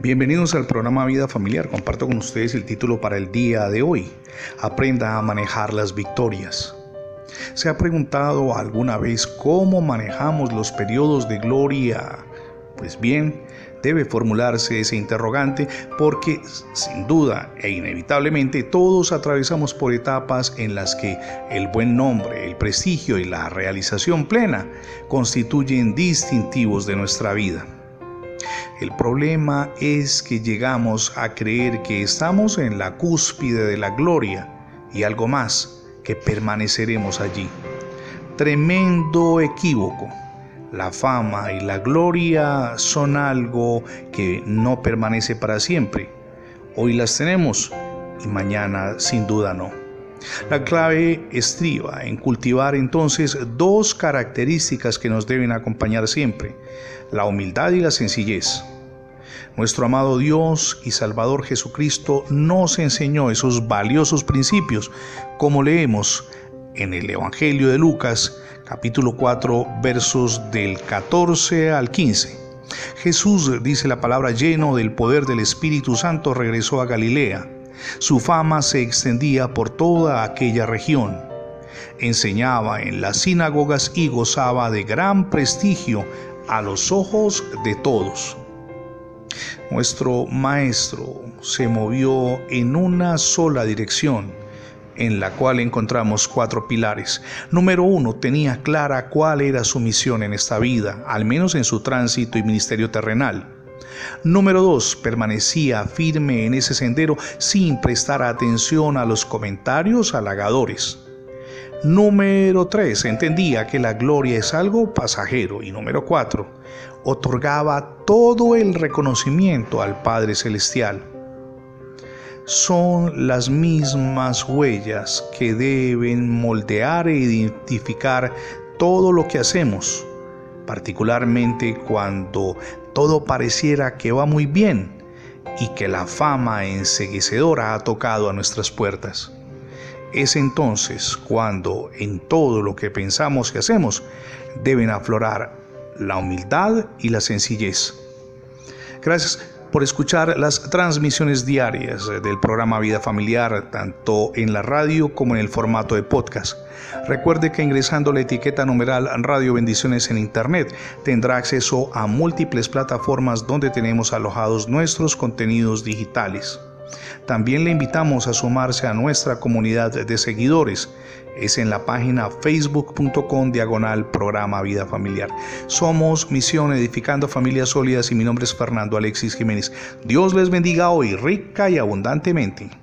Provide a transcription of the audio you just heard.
Bienvenidos al programa Vida Familiar. Comparto con ustedes el título para el día de hoy. Aprenda a manejar las victorias. ¿Se ha preguntado alguna vez cómo manejamos los periodos de gloria? Pues bien, debe formularse ese interrogante porque sin duda e inevitablemente todos atravesamos por etapas en las que el buen nombre, el prestigio y la realización plena constituyen distintivos de nuestra vida. El problema es que llegamos a creer que estamos en la cúspide de la gloria y algo más, que permaneceremos allí. Tremendo equívoco. La fama y la gloria son algo que no permanece para siempre. Hoy las tenemos y mañana sin duda no. La clave estriba en cultivar entonces dos características que nos deben acompañar siempre, la humildad y la sencillez. Nuestro amado Dios y Salvador Jesucristo nos enseñó esos valiosos principios, como leemos en el Evangelio de Lucas, capítulo 4, versos del 14 al 15. Jesús, dice la palabra, lleno del poder del Espíritu Santo, regresó a Galilea. Su fama se extendía por toda aquella región. Enseñaba en las sinagogas y gozaba de gran prestigio a los ojos de todos. Nuestro maestro se movió en una sola dirección, en la cual encontramos cuatro pilares. Número uno, tenía clara cuál era su misión en esta vida, al menos en su tránsito y ministerio terrenal. Número dos, permanecía firme en ese sendero sin prestar atención a los comentarios halagadores. Número 3. Entendía que la gloria es algo pasajero. Y número 4. Otorgaba todo el reconocimiento al Padre Celestial. Son las mismas huellas que deben moldear e identificar todo lo que hacemos, particularmente cuando todo pareciera que va muy bien y que la fama enseguecedora ha tocado a nuestras puertas. Es entonces cuando en todo lo que pensamos y hacemos deben aflorar la humildad y la sencillez. Gracias por escuchar las transmisiones diarias del programa Vida Familiar, tanto en la radio como en el formato de podcast. Recuerde que ingresando la etiqueta numeral Radio Bendiciones en Internet tendrá acceso a múltiples plataformas donde tenemos alojados nuestros contenidos digitales. También le invitamos a sumarse a nuestra comunidad de seguidores. Es en la página facebook.com diagonal programa Vida Familiar. Somos Misión Edificando Familias Sólidas y mi nombre es Fernando Alexis Jiménez. Dios les bendiga hoy rica y abundantemente.